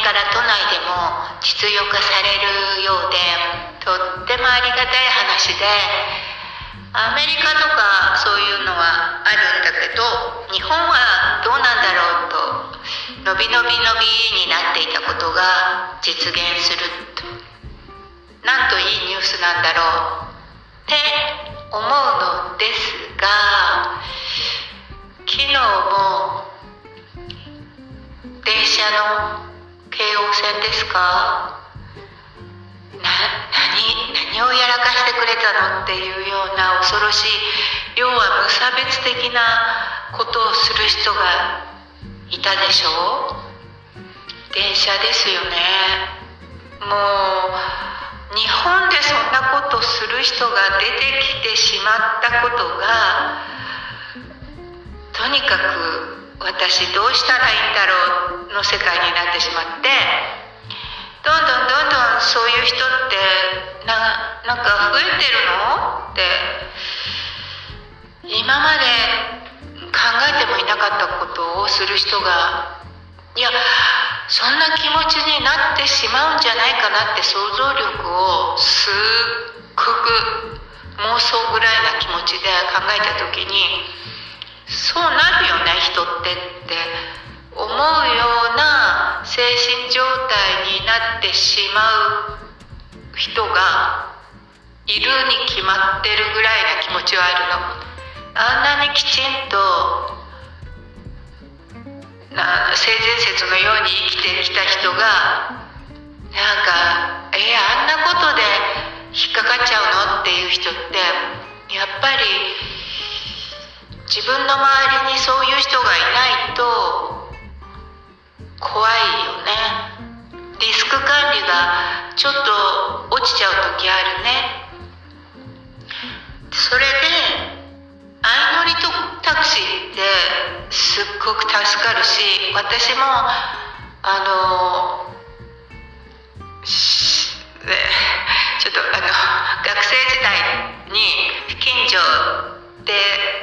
から都内でも実用化されるようでとってもありがたい話でアメリカとかそういうのはあるんだけど日本はどうなんだろうと伸び伸び伸びになっていたことが実現すると。なんといいニュースなんだろうって思うのですが昨日も電車の京王線ですか？な何何をやらかしてくれたのっていうような恐ろしい要は無差別的なことをする人がいたでしょう？電車ですよね。もう日本でそんなことする人が出てきてしまったことがとにかく私どうしたらいいんだろうの世界になってしまってどんどんどんどんそういう人ってななんか増えてるの？って今まで考えてもいなかったことをする人がいやそんな気持ちになってしまうんじゃないかなって想像力をすっごく妄想ぐらいな気持ちで考えた時にそうなるよね人ってって。思うような精神状態になってしまう人がいるに決まってるぐらいな気持ちはあるの。あんなにきちんとな性善説のように生きてきた人がなんか「えあんなことで引っかかっちゃうの?」っていう人ってやっぱり自分の周りにそういう人がいないと怖いよね。リスク管理がちょっと落ちちゃう時あるね。それで相乗りとタクシーってすっごく助かるし私もあのねちょっとあの学生時代に近所で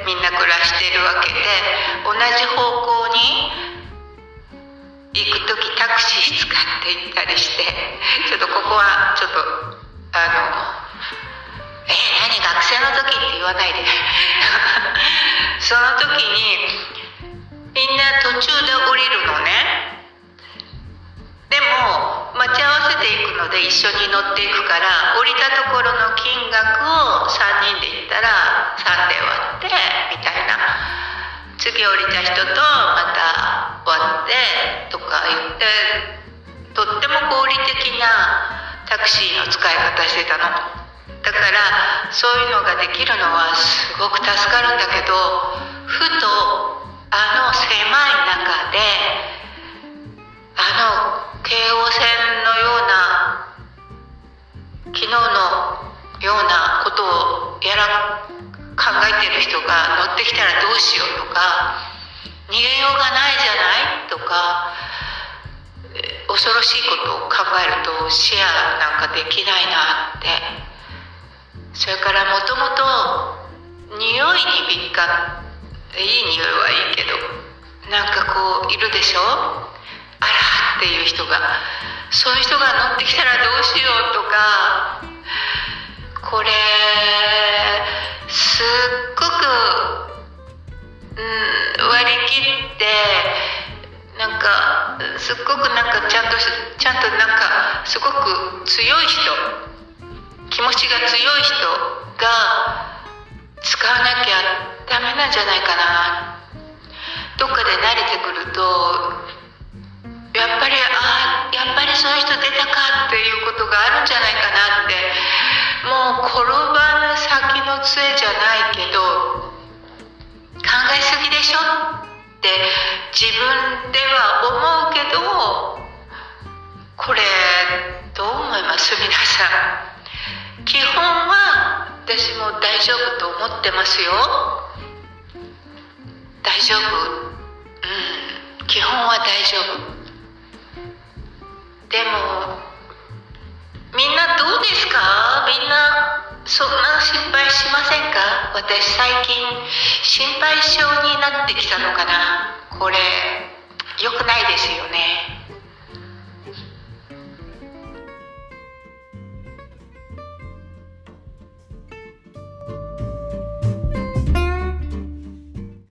みんな暮らしているわけで同じ方向に行く時タクシー使って行ったりしてちょっとここはちょっとあのえ何学生の時って言わないで。その時にみんな途中で降りるのね。でも待ち合わせていくので一緒に乗っていくから降りたところの金額を3人で行ったら3で割ってみたいな。次降りた人とまた割ってとか言ってとっても合理的なタクシーの使い方してたの。だからそういうのができるのはすごく助かるんだけどふとあの狭い中であの京王線のような昨日のようなことをやら考えてる人が乗ってきたらどうしようとか逃げようがないじゃない？とか恐ろしいことを考えるとシェアなんかできないなって。それからもともと匂いに敏感いい匂いはいいけどなんかこういるでしょ？あらっていう人がそういう人が乗ってきたらどうしようとかこれ気持ちが強い人が使わなきゃダメなんじゃないかな。どっかで慣れてくるとやっぱりああやっぱりそういう人出たかっていうことがあるんじゃないかなってもう転ばぬ先の杖じゃないけど考えすぎでしょって自分では思うけどこれどう思います？皆さん。基本は私も大丈夫と思ってますよ。大丈夫。うん。基本は大丈夫。でもみんなどうですか？みんなそんな心配しませんか？私最近心配性になってきたのかな。これ良くないですよね。